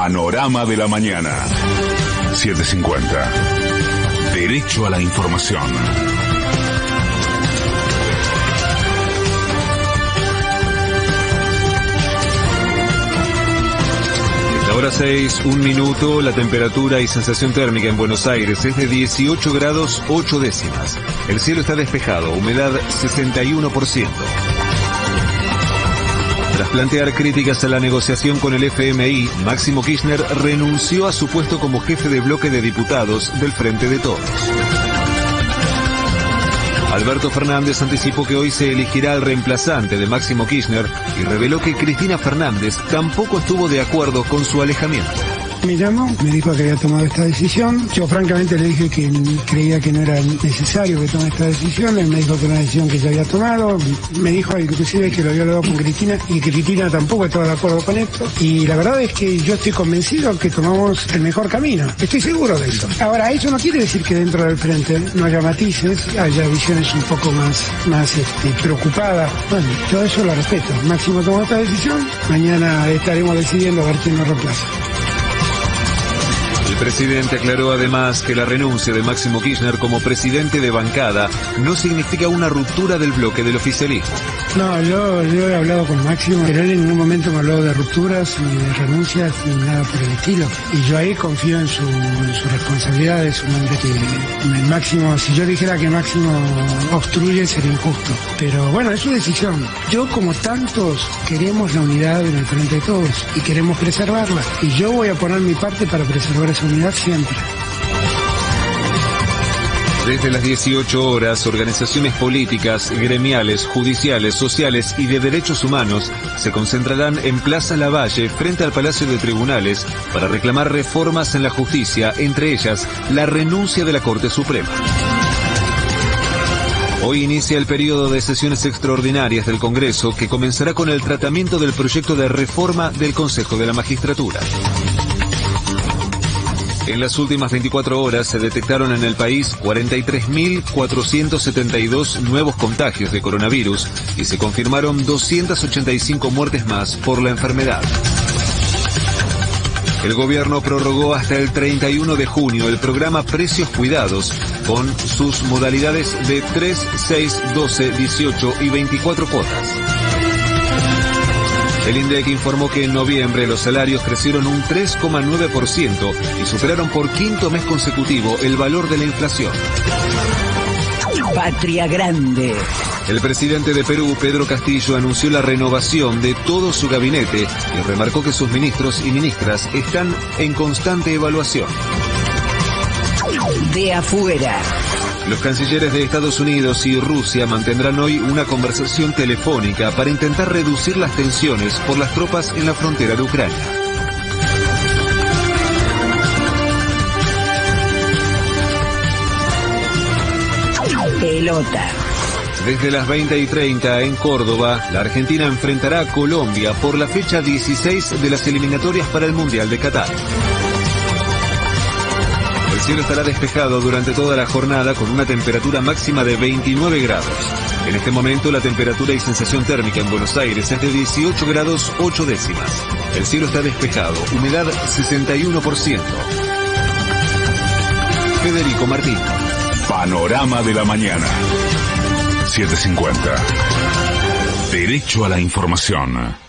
Panorama de la mañana. 750. Derecho a la información. hora 6, un minuto, la temperatura y sensación térmica en Buenos Aires es de 18 grados 8 décimas. El cielo está despejado, humedad 61%. Tras plantear críticas a la negociación con el FMI, Máximo Kirchner renunció a su puesto como jefe de bloque de diputados del Frente de Todos. Alberto Fernández anticipó que hoy se elegirá al reemplazante de Máximo Kirchner y reveló que Cristina Fernández tampoco estuvo de acuerdo con su alejamiento. Me llamó, me dijo que había tomado esta decisión. Yo francamente le dije que creía que no era necesario que tome esta decisión. Él me dijo que era una decisión que ya había tomado. Me dijo inclusive que lo había hablado con Cristina y Cristina tampoco estaba de acuerdo con esto. Y la verdad es que yo estoy convencido que tomamos el mejor camino. Estoy seguro de eso. Ahora, eso no quiere decir que dentro del frente no haya matices, haya visiones un poco más, más este, preocupadas. Bueno, todo eso lo respeto. Máximo tomó esta decisión. Mañana estaremos decidiendo a ver quién nos reemplaza. El presidente aclaró además que la renuncia de Máximo Kirchner como presidente de bancada no significa una ruptura del bloque del oficialismo. No, yo, he hablado con Máximo, pero en ningún momento me habló de rupturas, ni de renuncias, ni nada por el estilo. Y yo ahí confío en su, responsabilidad, de su que Máximo, si yo dijera que Máximo obstruye sería injusto. Pero bueno, es su decisión. Yo como tantos queremos la unidad en el frente de todos y queremos preservarla. Y yo voy a poner mi parte para preservar esa siempre. Desde las 18 horas, organizaciones políticas, gremiales, judiciales, sociales y de derechos humanos se concentrarán en Plaza Lavalle frente al Palacio de Tribunales para reclamar reformas en la justicia, entre ellas la renuncia de la Corte Suprema. Hoy inicia el periodo de sesiones extraordinarias del Congreso que comenzará con el tratamiento del proyecto de reforma del Consejo de la Magistratura. En las últimas 24 horas se detectaron en el país 43.472 nuevos contagios de coronavirus y se confirmaron 285 muertes más por la enfermedad. El gobierno prorrogó hasta el 31 de junio el programa Precios Cuidados con sus modalidades de 3, 6, 12, 18 y 24 cuotas. El INDEC informó que en noviembre los salarios crecieron un 3,9% y superaron por quinto mes consecutivo el valor de la inflación. Patria Grande. El presidente de Perú, Pedro Castillo, anunció la renovación de todo su gabinete y remarcó que sus ministros y ministras están en constante evaluación. De afuera. Los cancilleres de Estados Unidos y Rusia mantendrán hoy una conversación telefónica para intentar reducir las tensiones por las tropas en la frontera de Ucrania. Pelota. Desde las 20 y 30 en Córdoba, la Argentina enfrentará a Colombia por la fecha 16 de las eliminatorias para el Mundial de Qatar. El cielo estará despejado durante toda la jornada con una temperatura máxima de 29 grados. En este momento la temperatura y sensación térmica en Buenos Aires es de 18 grados 8 décimas. El cielo está despejado, humedad 61%. Federico Martín. Panorama de la mañana. 750. Derecho a la información.